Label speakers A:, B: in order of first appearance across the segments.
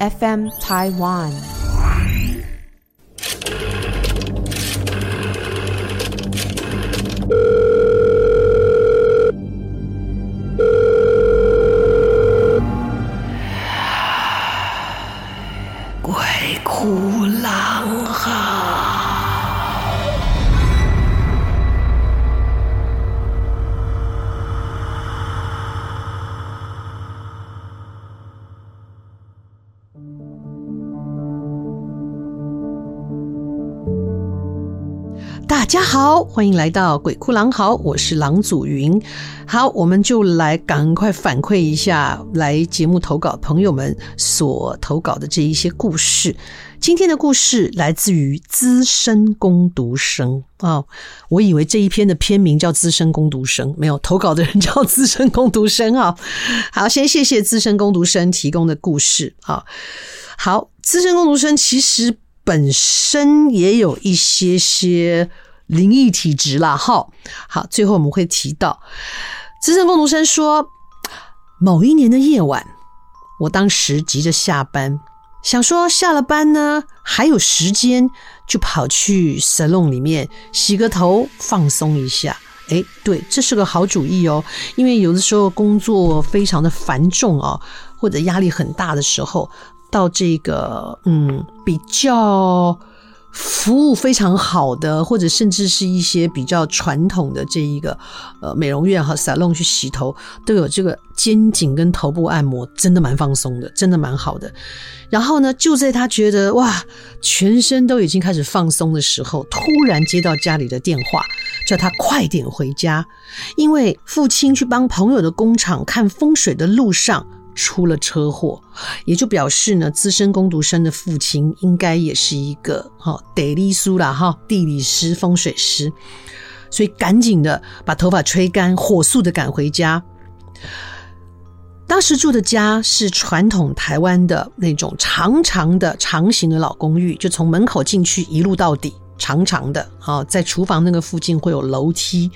A: FM Taiwan。
B: 好，欢迎来到鬼哭狼嚎，我是郎祖云。好，我们就来赶快反馈一下来节目投稿朋友们所投稿的这一些故事。今天的故事来自于资深攻读生啊、哦，我以为这一篇的篇名叫资深攻读生，没有投稿的人叫资深攻读生啊。好，先谢谢资深攻读生提供的故事啊。好，资深攻读生其实本身也有一些些。灵异体质啦，哈，好，最后我们会提到，资深工读生说，某一年的夜晚，我当时急着下班，想说下了班呢还有时间，就跑去 salon 里面洗个头，放松一下。哎，对，这是个好主意哦，因为有的时候工作非常的繁重啊，或者压力很大的时候，到这个嗯比较。服务非常好的，或者甚至是一些比较传统的这一个呃美容院和 salon 去洗头，都有这个肩颈跟头部按摩，真的蛮放松的，真的蛮好的。然后呢，就在他觉得哇，全身都已经开始放松的时候，突然接到家里的电话，叫他快点回家，因为父亲去帮朋友的工厂看风水的路上。出了车祸，也就表示呢，资深工读生的父亲应该也是一个哈地理师啦哈，地理师、风水师，所以赶紧的把头发吹干，火速的赶回家。当时住的家是传统台湾的那种长长的长形的老公寓，就从门口进去一路到底，长长的啊，在厨房那个附近会有楼梯。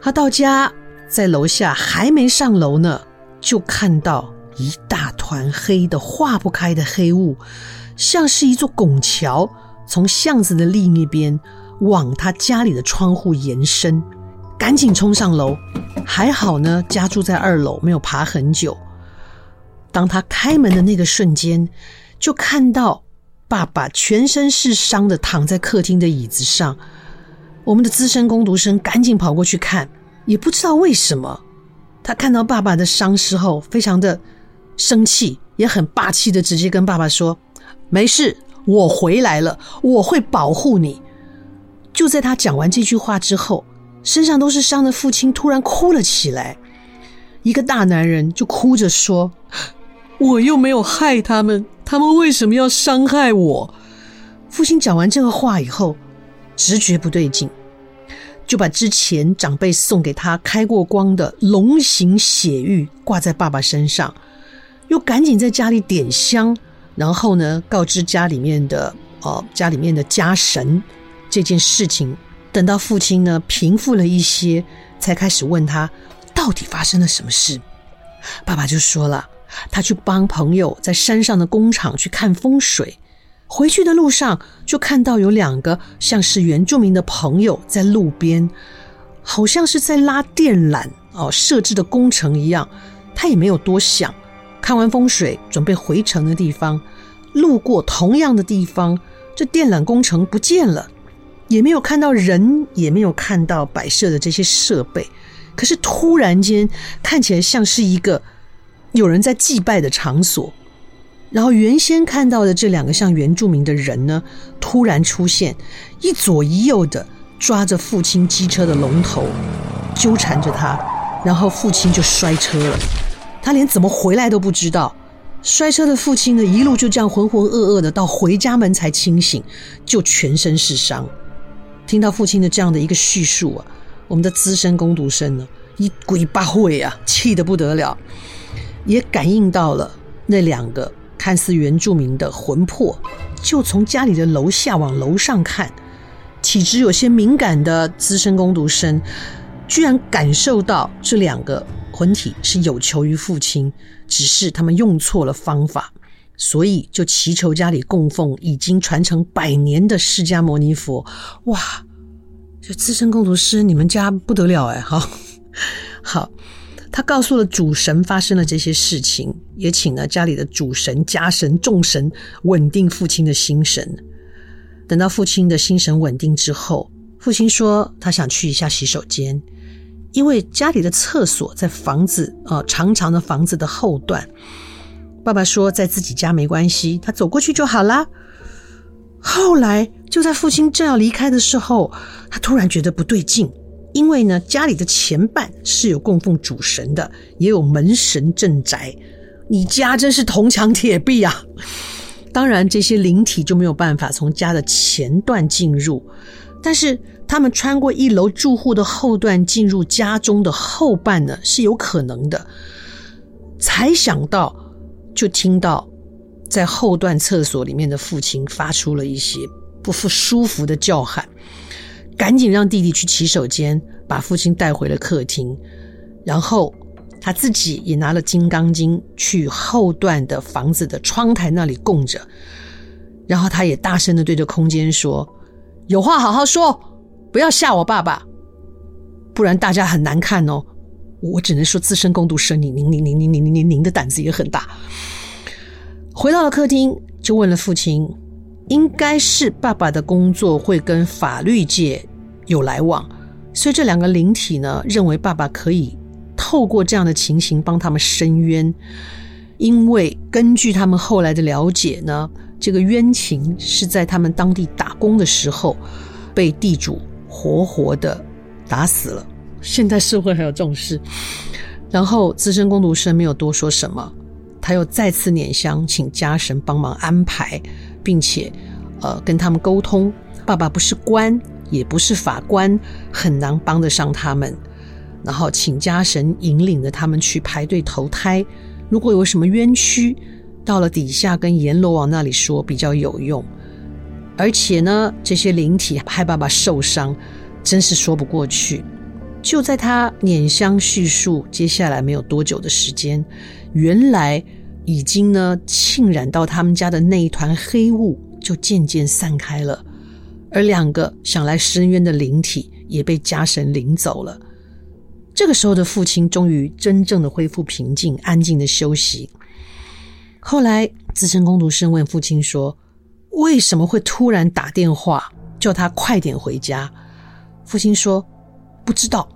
B: 他到家在楼下还没上楼呢。就看到一大团黑的化不开的黑雾，像是一座拱桥，从巷子的另一边往他家里的窗户延伸。赶紧冲上楼，还好呢，家住在二楼，没有爬很久。当他开门的那个瞬间，就看到爸爸全身是伤的躺在客厅的椅子上。我们的资深工读生赶紧跑过去看，也不知道为什么。他看到爸爸的伤势后，非常的生气，也很霸气的直接跟爸爸说：“没事，我回来了，我会保护你。”就在他讲完这句话之后，身上都是伤的父亲突然哭了起来。一个大男人就哭着说：“我又没有害他们，他们为什么要伤害我？”父亲讲完这个话以后，直觉不对劲。就把之前长辈送给他开过光的龙形血玉挂在爸爸身上，又赶紧在家里点香，然后呢，告知家里面的哦，家里面的家神这件事情。等到父亲呢平复了一些，才开始问他到底发生了什么事。爸爸就说了，他去帮朋友在山上的工厂去看风水。回去的路上，就看到有两个像是原住民的朋友在路边，好像是在拉电缆哦，设置的工程一样。他也没有多想，看完风水，准备回城的地方，路过同样的地方，这电缆工程不见了，也没有看到人，也没有看到摆设的这些设备。可是突然间，看起来像是一个有人在祭拜的场所。然后原先看到的这两个像原住民的人呢，突然出现，一左一右的抓着父亲机车的龙头，纠缠着他，然后父亲就摔车了，他连怎么回来都不知道。摔车的父亲呢，一路就这样浑浑噩噩的到回家门才清醒，就全身是伤。听到父亲的这样的一个叙述啊，我们的资深工读生呢，一鬼八会啊，气得不得了，也感应到了那两个。看似原住民的魂魄，就从家里的楼下往楼上看。体质有些敏感的资深工读生，居然感受到这两个魂体是有求于父亲，只是他们用错了方法。所以就祈求家里供奉已经传承百年的释迦牟尼佛。哇，这资深工读生，你们家不得了哎！好，好，他告诉了主神发生了这些事情，也请了家里的主神、家神、众神稳定父亲的心神。等到父亲的心神稳定之后，父亲说他想去一下洗手间，因为家里的厕所在房子呃长长的房子的后段。爸爸说在自己家没关系，他走过去就好啦。后来就在父亲正要离开的时候，他突然觉得不对劲，因为呢家里的前半是有供奉主神的，也有门神镇宅，你家真是铜墙铁壁啊！当然，这些灵体就没有办法从家的前段进入，但是他们穿过一楼住户的后段进入家中的后半呢，是有可能的。才想到，就听到在后段厕所里面的父亲发出了一些不服舒服的叫喊，赶紧让弟弟去洗手间，把父亲带回了客厅，然后。他自己也拿了金刚经去后段的房子的窗台那里供着，然后他也大声的对着空间说：“有话好好说，不要吓我爸爸，不然大家很难看哦。”我只能说资深共读生，你您您您您您您您您的胆子也很大。回到了客厅，就问了父亲：“应该是爸爸的工作会跟法律界有来往，所以这两个灵体呢，认为爸爸可以。”透过这样的情形帮他们伸冤，因为根据他们后来的了解呢，这个冤情是在他们当地打工的时候被地主活活的打死了。现在社会还有这种事。然后资深工读生没有多说什么，他又再次捻香请家神帮忙安排，并且呃跟他们沟通，爸爸不是官，也不是法官，很难帮得上他们。然后请家神引领着他们去排队投胎，如果有什么冤屈，到了底下跟阎罗王那里说比较有用。而且呢，这些灵体害爸爸受伤，真是说不过去。就在他拈香叙述接下来没有多久的时间，原来已经呢浸染到他们家的那一团黑雾就渐渐散开了，而两个想来伸冤的灵体也被家神领走了。这个时候的父亲终于真正的恢复平静，安静的休息。后来资深工读生问父亲说：“为什么会突然打电话叫他快点回家？”父亲说：“不知道。”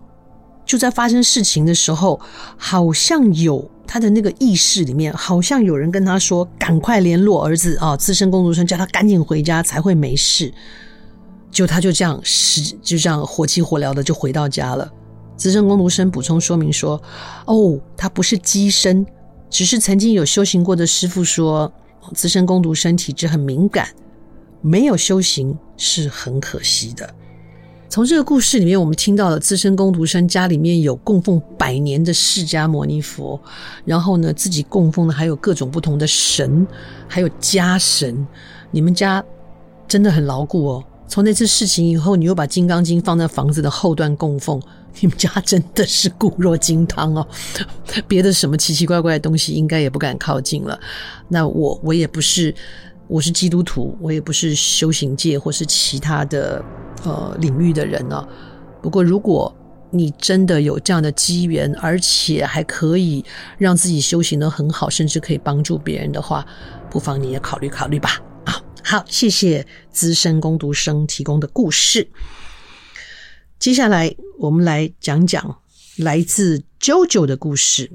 B: 就在发生事情的时候，好像有他的那个意识里面，好像有人跟他说：“赶快联络儿子啊！”资深工读生叫他赶紧回家才会没事。就他就这样是就这样火急火燎的就回到家了。资深工读生补充说明说：“哦，他不是乩身，只是曾经有修行过的师傅说，资深工读生体质很敏感，没有修行是很可惜的。”从这个故事里面，我们听到了资深工读生家里面有供奉百年的释迦牟尼佛，然后呢，自己供奉的还有各种不同的神，还有家神。你们家真的很牢固哦。从那次事情以后，你又把《金刚经》放在房子的后段供奉。你们家真的是固若金汤哦，别的什么奇奇怪怪的东西应该也不敢靠近了。那我我也不是，我是基督徒，我也不是修行界或是其他的呃领域的人哦。不过如果你真的有这样的机缘，而且还可以让自己修行的很好，甚至可以帮助别人的话，不妨你也考虑考虑吧。好，谢谢资深攻读生提供的故事。接下来，我们来讲讲来自 JoJo 的故事。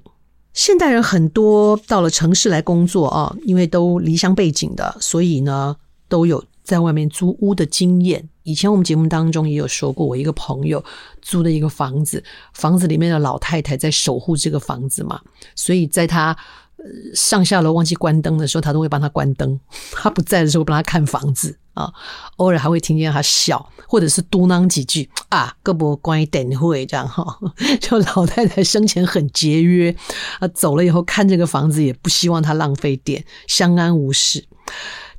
B: 现代人很多到了城市来工作啊，因为都离乡背井的，所以呢，都有在外面租屋的经验。以前我们节目当中也有说过，我一个朋友租的一个房子，房子里面的老太太在守护这个房子嘛，所以在他。上下楼忘记关灯的时候，他都会帮他关灯；他不在的时候，帮他看房子啊。偶尔还会听见他笑，或者是嘟囔几句啊，胳膊关一点会这样哈。就老太太生前很节约啊，走了以后看这个房子也不希望他浪费电，相安无事。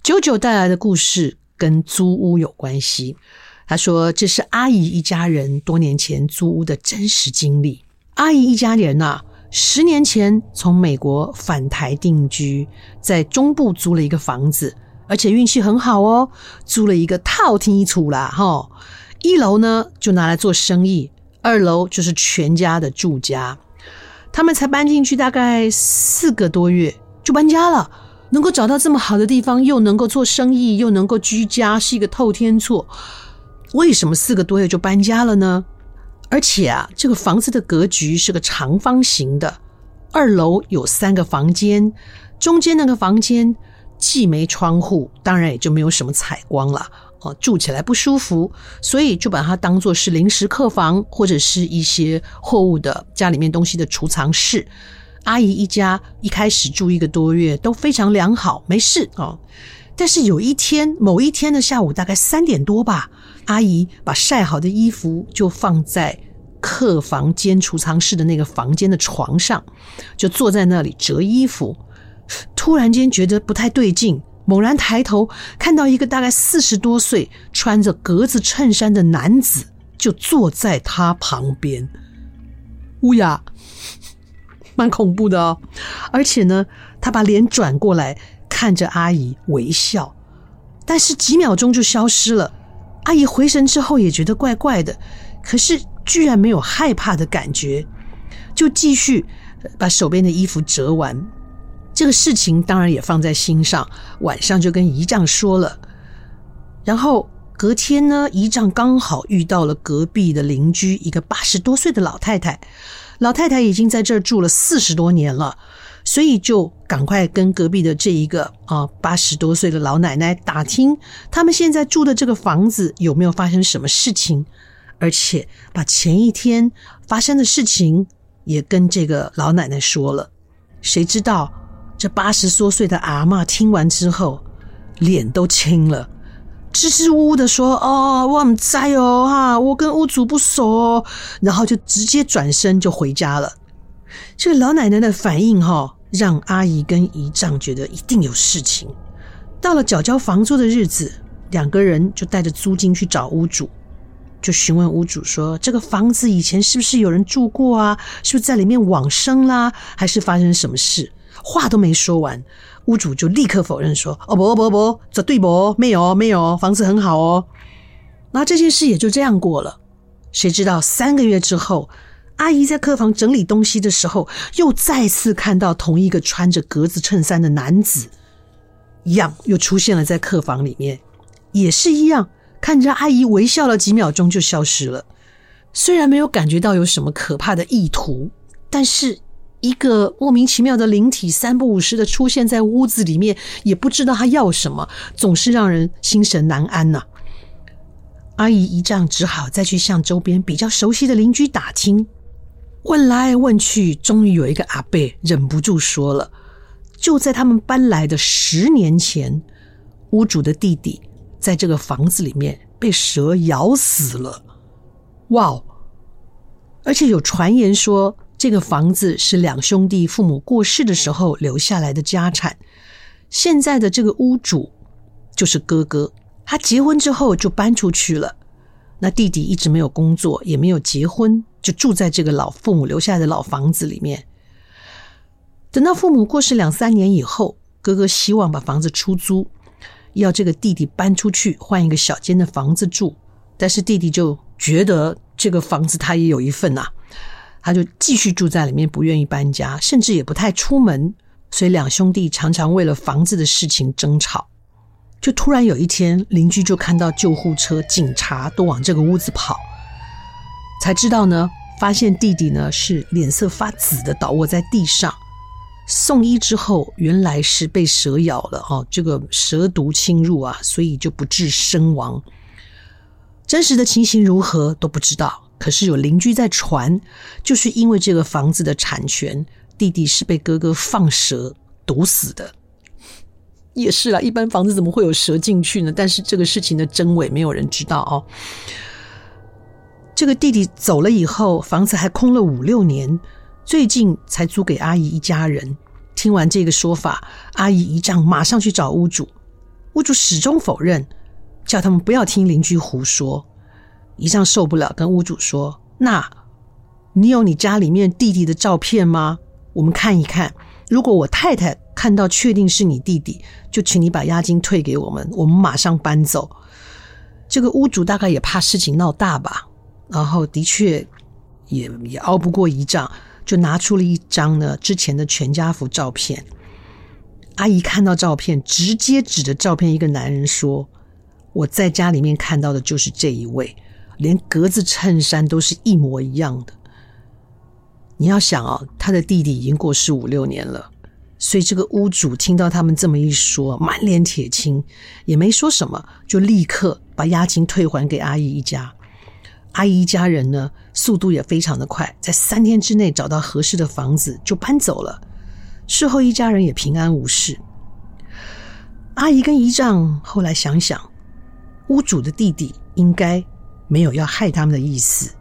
B: 九九带来的故事跟租屋有关系。他说这是阿姨一家人多年前租屋的真实经历。阿姨一家人呐、啊。十年前从美国返台定居，在中部租了一个房子，而且运气很好哦，租了一个套厅一厝啦，哈。一楼呢就拿来做生意，二楼就是全家的住家。他们才搬进去大概四个多月就搬家了，能够找到这么好的地方，又能够做生意，又能够居家，是一个透天厝。为什么四个多月就搬家了呢？而且啊，这个房子的格局是个长方形的，二楼有三个房间，中间那个房间既没窗户，当然也就没有什么采光了。哦，住起来不舒服，所以就把它当作是临时客房，或者是一些货物的家里面东西的储藏室。阿姨一家一开始住一个多月都非常良好，没事哦。但是有一天，某一天的下午大概三点多吧，阿姨把晒好的衣服就放在客房间储藏室的那个房间的床上，就坐在那里折衣服。突然间觉得不太对劲。猛然抬头，看到一个大概四十多岁、穿着格子衬衫的男子，就坐在他旁边。乌鸦，蛮恐怖的哦。而且呢，他把脸转过来，看着阿姨微笑，但是几秒钟就消失了。阿姨回神之后也觉得怪怪的，可是居然没有害怕的感觉，就继续把手边的衣服折完。这个事情当然也放在心上，晚上就跟姨丈说了。然后隔天呢，姨丈刚好遇到了隔壁的邻居，一个八十多岁的老太太。老太太已经在这儿住了四十多年了，所以就赶快跟隔壁的这一个啊八十多岁的老奶奶打听，他们现在住的这个房子有没有发生什么事情，而且把前一天发生的事情也跟这个老奶奶说了。谁知道？这八十多岁的阿嬷听完之后，脸都青了，支支吾吾的说：“哦，我们在哦，哈，我跟屋主不熟。”然后就直接转身就回家了。这个老奶奶的反应，哈，让阿姨跟姨丈觉得一定有事情。到了缴交房租的日子，两个人就带着租金去找屋主，就询问屋主说：“这个房子以前是不是有人住过啊？是不是在里面往生啦？还是发生什么事？”话都没说完，屋主就立刻否认说：“哦不不不，这对不？没有没有，房子很好哦。”那这件事也就这样过了。谁知道三个月之后，阿姨在客房整理东西的时候，又再次看到同一个穿着格子衬衫的男子，一样又出现了在客房里面，也是一样看着阿姨微笑了几秒钟就消失了。虽然没有感觉到有什么可怕的意图，但是。一个莫名其妙的灵体三不五时的出现在屋子里面，也不知道他要什么，总是让人心神难安呐、阿姨姨丈只好再去向周边比较熟悉的邻居打听，问来问去，终于有一个阿伯忍不住说了：就在他们搬来的十年前，屋主的弟弟在这个房子里面被蛇咬死了。哇哦！而且有传言说。这个房子是两兄弟父母过世的时候留下来的家产。现在的这个屋主就是哥哥，他结婚之后就搬出去了。那弟弟一直没有工作，也没有结婚，就住在这个老父母留下来的老房子里面。等到父母过世两三年以后，哥哥希望把房子出租，要这个弟弟搬出去换一个小间的房子住。但是弟弟就觉得这个房子他也有一份呐、啊。他就继续住在里面，不愿意搬家，甚至也不太出门，所以两兄弟常常为了房子的事情争吵。就突然有一天，邻居就看到救护车、警察都往这个屋子跑，才知道呢，发现弟弟呢是脸色发紫的倒卧在地上。送医之后，原来是被蛇咬了哦，这个蛇毒侵入啊，所以就不治身亡。真实的情形如何都不知道。可是有邻居在传，就是因为这个房子的产权，弟弟是被哥哥放蛇毒死的。也是啦，一般房子怎么会有蛇进去呢？但是这个事情的真伪没有人知道哦。这个弟弟走了以后，房子还空了五六年，最近才租给阿姨一家人。听完这个说法，阿姨姨丈马上去找屋主，屋主始终否认，叫他们不要听邻居胡说。姨丈受不了，跟屋主说：“那你有你家里面弟弟的照片吗？我们看一看。如果我太太看到确定是你弟弟，就请你把押金退给我们，我们马上搬走。这个屋主大概也怕事情闹大吧，然后的确也也熬不过一仗，就拿出了一张呢之前的全家福照片。阿姨看到照片，直接指着照片一个男人说：“我在家里面看到的就是这一位，连格子衬衫都是一模一样的。”你要想哦，他的弟弟已经过世五六年了，所以这个屋主听到他们这么一说，满脸铁青，也没说什么，就立刻把押金退还给阿姨一家。阿姨一家人呢，速度也非常的快，在三天之内找到合适的房子就搬走了。事后一家人也平安无事。阿姨跟姨丈后来想想，屋主的弟弟应该没有要害他们的意思。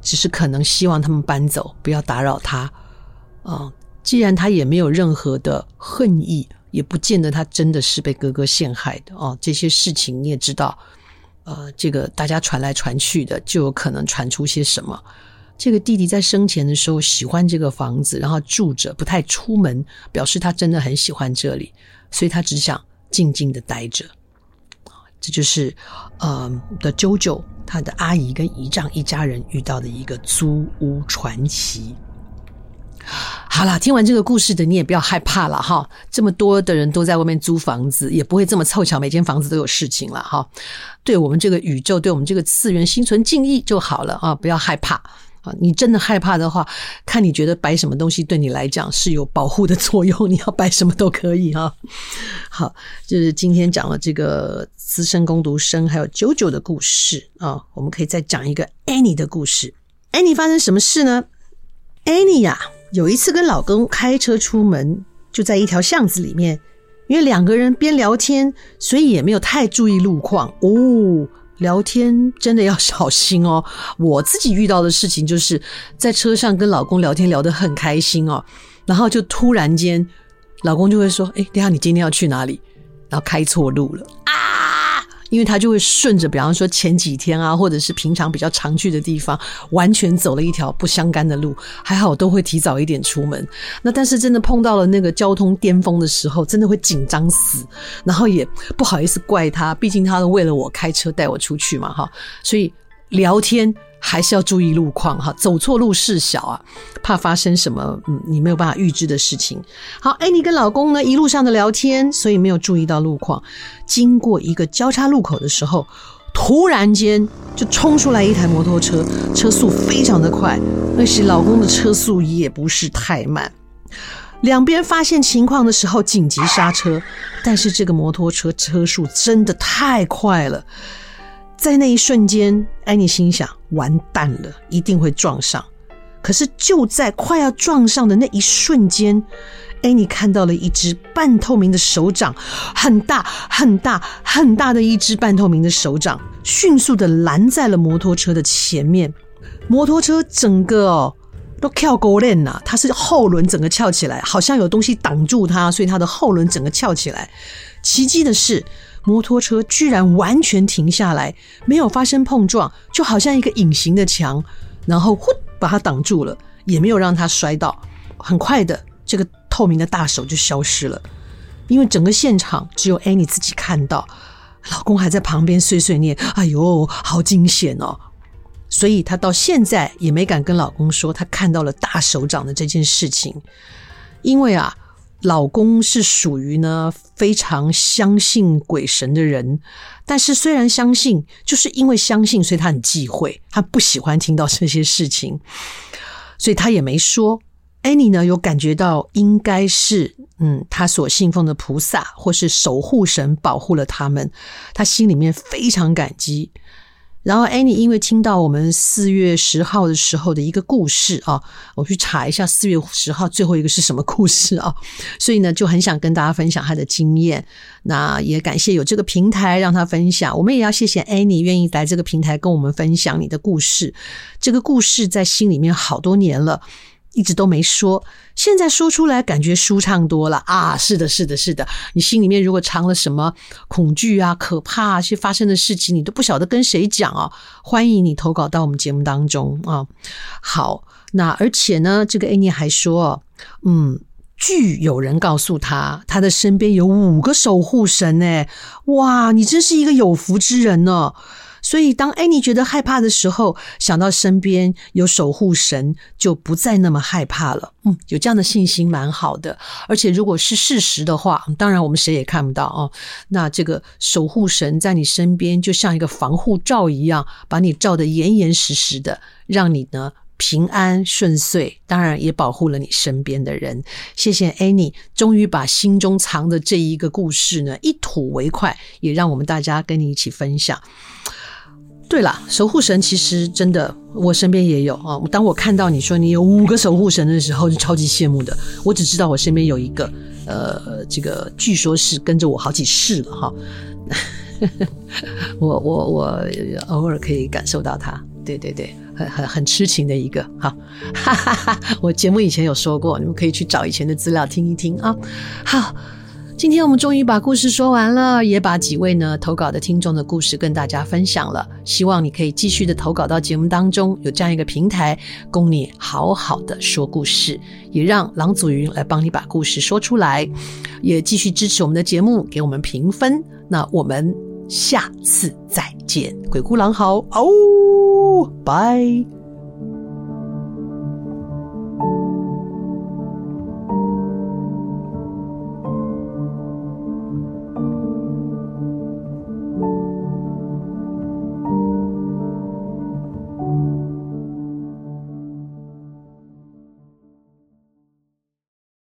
B: 只是可能希望他们搬走，不要打扰他。啊、既然他也没有任何的恨意，也不见得他真的是被哥哥陷害的。哦，这些事情你也知道，呃，这个大家传来传去的，就有可能传出些什么。这个弟弟在生前的时候喜欢这个房子，然后住着，不太出门，表示他真的很喜欢这里，所以他只想静静的待着。这就是，呃，的舅舅他的阿姨跟姨丈一家人遇到的一个租屋传奇。好了，听完这个故事的你也不要害怕了哈，这么多的人都在外面租房子，也不会这么凑巧，每间房子都有事情了哈。对我们这个宇宙，对我们这个次元心存敬意就好了啊，不要害怕。啊，你真的害怕的话，看你觉得摆什么东西对你来讲是有保护的作用，你要摆什么都可以哈。好，就是今天讲了这个资深攻读生还有九九的故事啊，我们可以再讲一个 Annie 的故事。Annie 发生什么事呢？Annie 呀，有一次跟老公开车出门，就在一条巷子里面，因为两个人边聊天，所以也没有太注意路况哦。聊天真的要小心哦！我自己遇到的事情就是在车上跟老公聊天聊得很开心哦，然后就突然间，老公就会说：“哎，等下你今天要去哪里？”然后开错路了啊！因为他就会顺着，比方说前几天啊，或者是平常比较常去的地方，完全走了一条不相干的路。还好都会提早一点出门。那但是真的碰到了那个交通巅峰的时候，真的会紧张死。然后也不好意思怪他，毕竟他都为了我开车带我出去嘛，哈。所以聊天。还是要注意路况哈，走错路事小啊，怕发生什么嗯你没有办法预知的事情。好，哎，你跟老公呢一路上的聊天，所以没有注意到路况。经过一个交叉路口的时候，突然间就冲出来一台摩托车，车速非常的快，而且老公的车速也不是太慢。两边发现情况的时候紧急刹车，但是这个摩托车车速真的太快了。在那一瞬间，安妮心想：完蛋了，一定会撞上。可是就在快要撞上的那一瞬间，安妮看到了一只半透明的手掌，很大很大很大的一只半透明的手掌，迅速的拦在了摩托车的前面。摩托车整个哦都翘狗链了，它是后轮整个翘起来，好像有东西挡住它，所以它的后轮整个翘起来。奇迹的是，摩托车居然完全停下来，没有发生碰撞，就好像一个隐形的墙，然后呼把它挡住了，也没有让它摔倒。很快的，这个透明的大手就消失了，因为整个现场只有 Annie 自己看到，老公还在旁边碎碎念：“哎呦，好惊险哦！”所以她到现在也没敢跟老公说她看到了大手掌的这件事情，因为啊。老公是属于呢非常相信鬼神的人，但是虽然相信，就是因为相信，所以他很忌讳，他不喜欢听到这些事情，所以他也没说。Annie 呢有感觉到应该是嗯，他所信奉的菩萨或是守护神保护了他们，他心里面非常感激。然后 Annie 因为听到我们四月十号的时候的一个故事啊，我去查一下四月十号最后一个是什么故事啊，所以呢就很想跟大家分享她的经验。那也感谢有这个平台让她分享，我们也要谢谢 Annie 愿意来这个平台跟我们分享你的故事。这个故事在心里面好多年了，一直都没说，现在说出来感觉舒畅多了啊！是的，是的，是的，你心里面如果藏了什么恐惧啊、可怕啊，些发生的事情，你都不晓得跟谁讲啊。欢迎你投稿到我们节目当中啊。好，那而且呢，这个 Annie 还说，嗯，据有人告诉他，他的身边有五个守护神诶，哇，你真是一个有福之人呢。所以，当 Annie 觉得害怕的时候，想到身边有守护神，就不再那么害怕了。嗯，有这样的信心蛮好的。而且，如果是事实的话，当然我们谁也看不到哦。那这个守护神在你身边，就像一个防护罩一样，把你罩得严严实实的，让你呢平安顺遂。当然，也保护了你身边的人。谢谢 Annie，终于把心中藏的这一个故事呢一吐为快，也让我们大家跟你一起分享。对了，守护神其实真的，我身边也有啊。当我看到你说你有五个守护神的时候，就超级羡慕的。我只知道我身边有一个，呃，这个据说是跟着我好几世了哈。我我我偶尔可以感受到他，对对对，很很很痴情的一个哈。哈哈哈，我节目以前有说过，你们可以去找以前的资料听一听啊。好。今天我们终于把故事说完了，也把几位呢投稿的听众的故事跟大家分享了。希望你可以继续的投稿到节目当中，有这样一个平台供你好好的说故事，也让郎祖筠来帮你把故事说出来。也继续支持我们的节目，给我们评分。那我们下次再见，鬼哭狼嚎哦，拜。